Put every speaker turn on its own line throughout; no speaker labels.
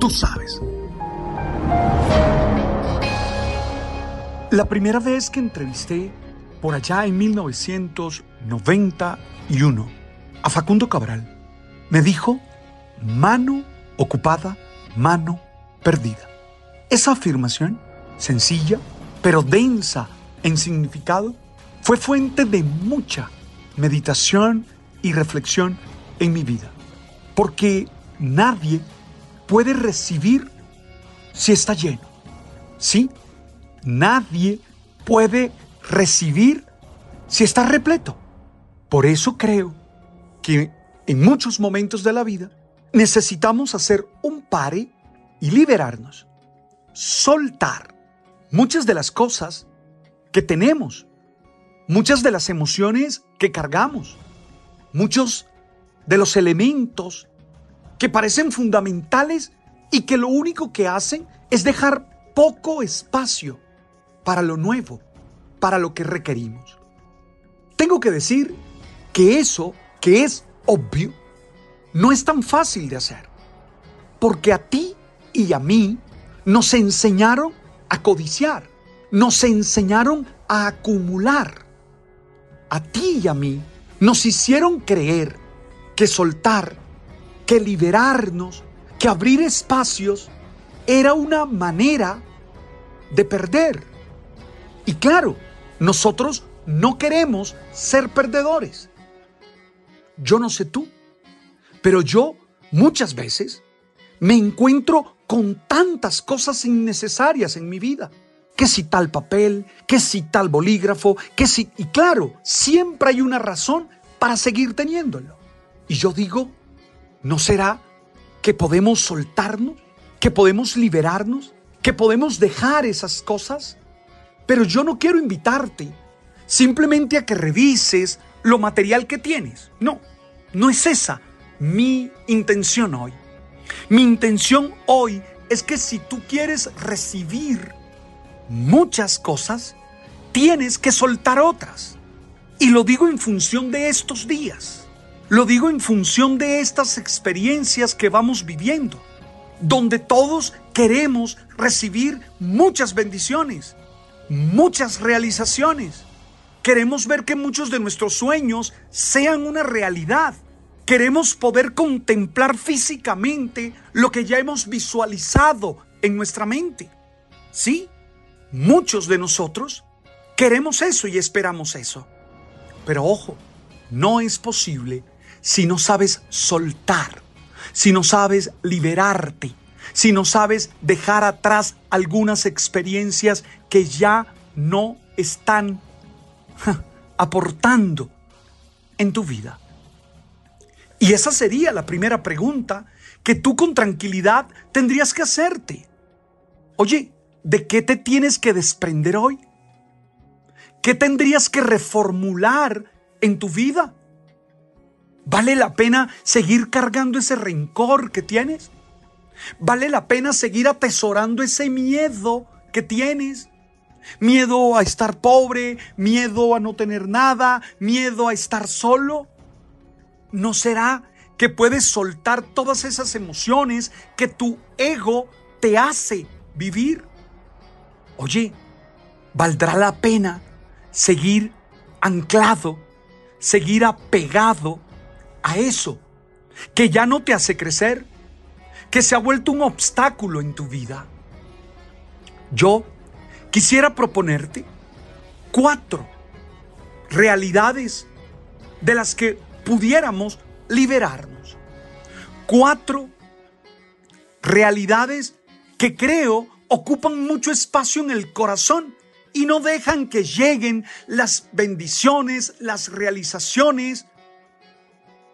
Tú sabes. La primera vez que entrevisté por allá en 1991 a Facundo Cabral, me dijo, mano ocupada, mano perdida. Esa afirmación, sencilla, pero densa en significado, fue fuente de mucha meditación y reflexión en mi vida. Porque nadie puede recibir si está lleno. ¿Sí? Nadie puede recibir si está repleto. Por eso creo que en muchos momentos de la vida necesitamos hacer un pare y liberarnos, soltar muchas de las cosas que tenemos, muchas de las emociones que cargamos, muchos de los elementos que parecen fundamentales y que lo único que hacen es dejar poco espacio para lo nuevo, para lo que requerimos. Tengo que decir que eso, que es obvio, no es tan fácil de hacer. Porque a ti y a mí nos enseñaron a codiciar, nos enseñaron a acumular. A ti y a mí nos hicieron creer que soltar, que liberarnos, que abrir espacios era una manera de perder. Y claro, nosotros no queremos ser perdedores. Yo no sé tú, pero yo muchas veces me encuentro con tantas cosas innecesarias en mi vida. Que si tal papel, que si tal bolígrafo, que si... Y claro, siempre hay una razón para seguir teniéndolo. Y yo digo, ¿no será que podemos soltarnos? ¿Que podemos liberarnos? ¿Que podemos dejar esas cosas? Pero yo no quiero invitarte simplemente a que revises lo material que tienes. No, no es esa mi intención hoy. Mi intención hoy es que si tú quieres recibir muchas cosas, tienes que soltar otras. Y lo digo en función de estos días. Lo digo en función de estas experiencias que vamos viviendo, donde todos queremos recibir muchas bendiciones, muchas realizaciones. Queremos ver que muchos de nuestros sueños sean una realidad. Queremos poder contemplar físicamente lo que ya hemos visualizado en nuestra mente. Sí, muchos de nosotros queremos eso y esperamos eso. Pero ojo, no es posible si no sabes soltar, si no sabes liberarte, si no sabes dejar atrás algunas experiencias que ya no están aportando en tu vida. Y esa sería la primera pregunta que tú con tranquilidad tendrías que hacerte. Oye, ¿de qué te tienes que desprender hoy? ¿Qué tendrías que reformular en tu vida? ¿Vale la pena seguir cargando ese rencor que tienes? ¿Vale la pena seguir atesorando ese miedo que tienes? Miedo a estar pobre, miedo a no tener nada, miedo a estar solo. ¿No será que puedes soltar todas esas emociones que tu ego te hace vivir? Oye, ¿valdrá la pena seguir anclado, seguir apegado a eso que ya no te hace crecer, que se ha vuelto un obstáculo en tu vida. Yo quisiera proponerte cuatro realidades de las que pudiéramos liberarnos. Cuatro realidades que creo ocupan mucho espacio en el corazón y no dejan que lleguen las bendiciones, las realizaciones,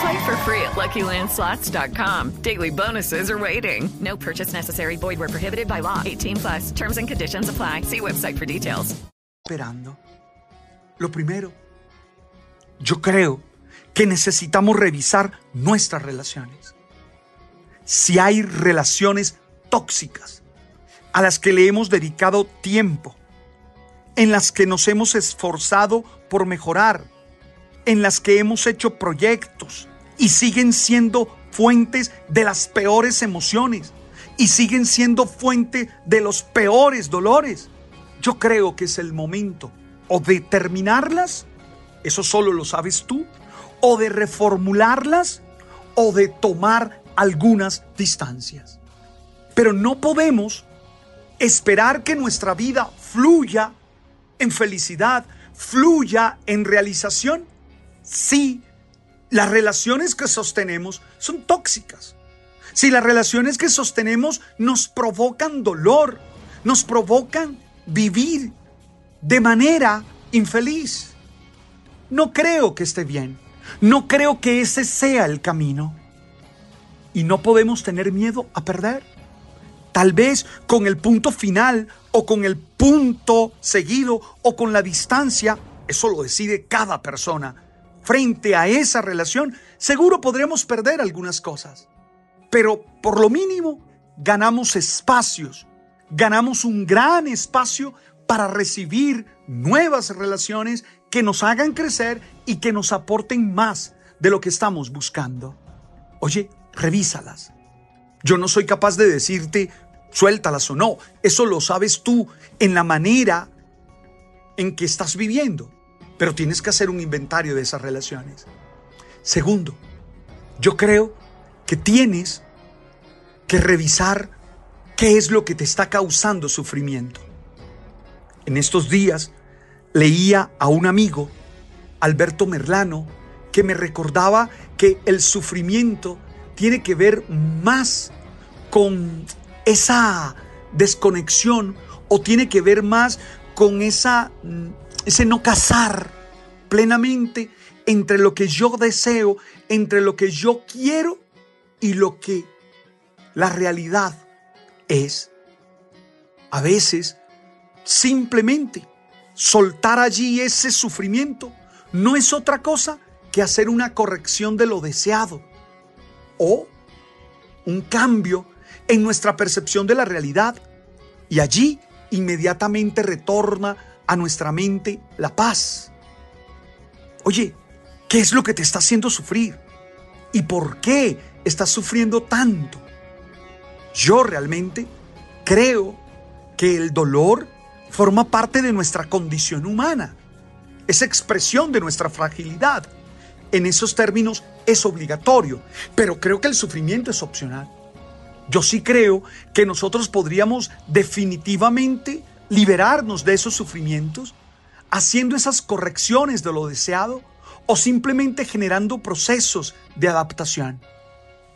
Play for free at LuckyLandSlots.com. Daily bonuses are waiting. No purchase necessary. Void where prohibited by law. 18 plus. Terms and conditions apply. See website for details.
esperando. Lo primero, yo creo que necesitamos revisar nuestras relaciones. Si hay relaciones tóxicas a las que le hemos dedicado tiempo, en las que nos hemos esforzado por mejorar, en las que hemos hecho proyectos y siguen siendo fuentes de las peores emociones y siguen siendo fuente de los peores dolores. Yo creo que es el momento o de terminarlas, eso solo lo sabes tú, o de reformularlas o de tomar algunas distancias. Pero no podemos esperar que nuestra vida fluya en felicidad, fluya en realización, si las relaciones que sostenemos son tóxicas. Si las relaciones que sostenemos nos provocan dolor, nos provocan vivir de manera infeliz. No creo que esté bien. No creo que ese sea el camino. Y no podemos tener miedo a perder. Tal vez con el punto final o con el punto seguido o con la distancia, eso lo decide cada persona. Frente a esa relación, seguro podremos perder algunas cosas. Pero por lo mínimo, ganamos espacios, ganamos un gran espacio para recibir nuevas relaciones que nos hagan crecer y que nos aporten más de lo que estamos buscando. Oye, revísalas. Yo no soy capaz de decirte suéltalas o no. Eso lo sabes tú en la manera en que estás viviendo. Pero tienes que hacer un inventario de esas relaciones. Segundo, yo creo que tienes que revisar qué es lo que te está causando sufrimiento. En estos días leía a un amigo, Alberto Merlano, que me recordaba que el sufrimiento tiene que ver más con esa desconexión o tiene que ver más con esa, mm, ese no casar plenamente entre lo que yo deseo, entre lo que yo quiero y lo que la realidad es. A veces, simplemente soltar allí ese sufrimiento no es otra cosa que hacer una corrección de lo deseado o un cambio en nuestra percepción de la realidad y allí inmediatamente retorna a nuestra mente la paz. Oye, ¿qué es lo que te está haciendo sufrir? ¿Y por qué estás sufriendo tanto? Yo realmente creo que el dolor forma parte de nuestra condición humana, es expresión de nuestra fragilidad. En esos términos es obligatorio, pero creo que el sufrimiento es opcional. Yo sí creo que nosotros podríamos definitivamente liberarnos de esos sufrimientos haciendo esas correcciones de lo deseado o simplemente generando procesos de adaptación.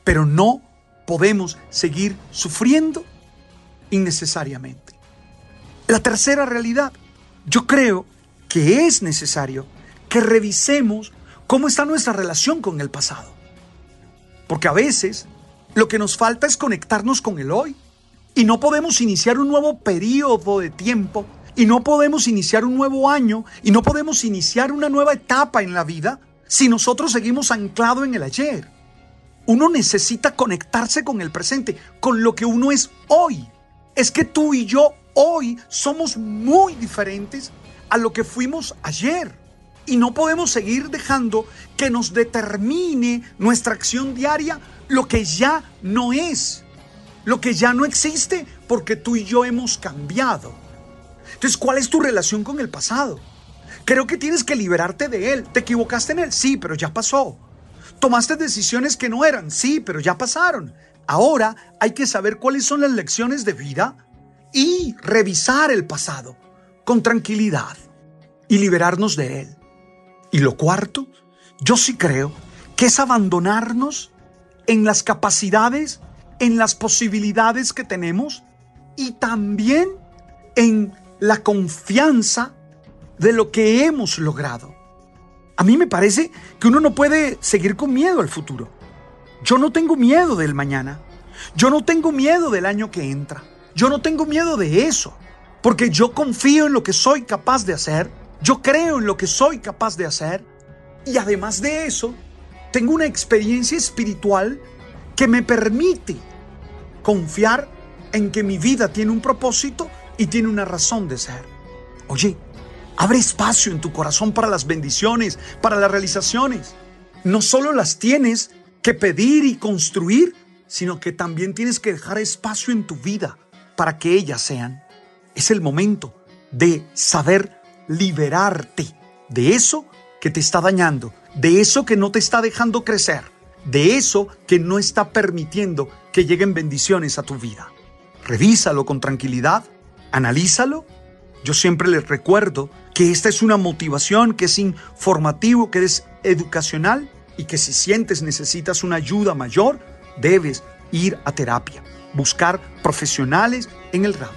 Pero no podemos seguir sufriendo innecesariamente. La tercera realidad, yo creo que es necesario que revisemos cómo está nuestra relación con el pasado. Porque a veces lo que nos falta es conectarnos con el hoy. Y no podemos iniciar un nuevo periodo de tiempo, y no podemos iniciar un nuevo año, y no podemos iniciar una nueva etapa en la vida si nosotros seguimos anclado en el ayer. Uno necesita conectarse con el presente, con lo que uno es hoy. Es que tú y yo hoy somos muy diferentes a lo que fuimos ayer. Y no podemos seguir dejando que nos determine nuestra acción diaria lo que ya no es, lo que ya no existe, porque tú y yo hemos cambiado. Entonces, ¿cuál es tu relación con el pasado? Creo que tienes que liberarte de él. ¿Te equivocaste en él? Sí, pero ya pasó. ¿Tomaste decisiones que no eran? Sí, pero ya pasaron. Ahora hay que saber cuáles son las lecciones de vida y revisar el pasado con tranquilidad y liberarnos de él. Y lo cuarto, yo sí creo que es abandonarnos en las capacidades, en las posibilidades que tenemos y también en la confianza de lo que hemos logrado. A mí me parece que uno no puede seguir con miedo al futuro. Yo no tengo miedo del mañana. Yo no tengo miedo del año que entra. Yo no tengo miedo de eso. Porque yo confío en lo que soy capaz de hacer. Yo creo en lo que soy capaz de hacer. Y además de eso, tengo una experiencia espiritual que me permite confiar en que mi vida tiene un propósito y tiene una razón de ser. Oye, abre espacio en tu corazón para las bendiciones, para las realizaciones. No solo las tienes que pedir y construir, sino que también tienes que dejar espacio en tu vida para que ellas sean. Es el momento de saber liberarte de eso que te está dañando, de eso que no te está dejando crecer, de eso que no está permitiendo que lleguen bendiciones a tu vida. Revísalo con tranquilidad analízalo. Yo siempre les recuerdo que esta es una motivación, que es informativo, que es educacional y que si sientes necesitas una ayuda mayor, debes ir a terapia, buscar profesionales en el ramo.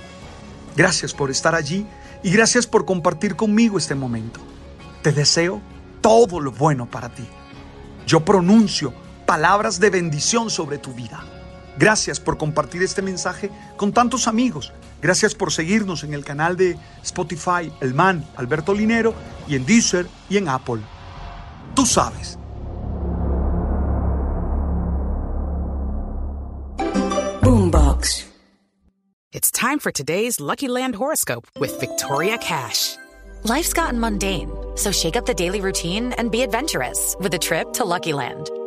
Gracias por estar allí y gracias por compartir conmigo este momento. Te deseo todo lo bueno para ti. Yo pronuncio palabras de bendición sobre tu vida. Gracias por compartir este mensaje con tantos amigos. Gracias por seguirnos en el canal de Spotify, El Man, Alberto Linero, y en Deezer y en Apple. Tú sabes.
Boombox. It's time for today's Lucky Land horoscope with Victoria Cash.
Life's gotten mundane, so shake up the daily routine and be adventurous with a trip to Lucky Land.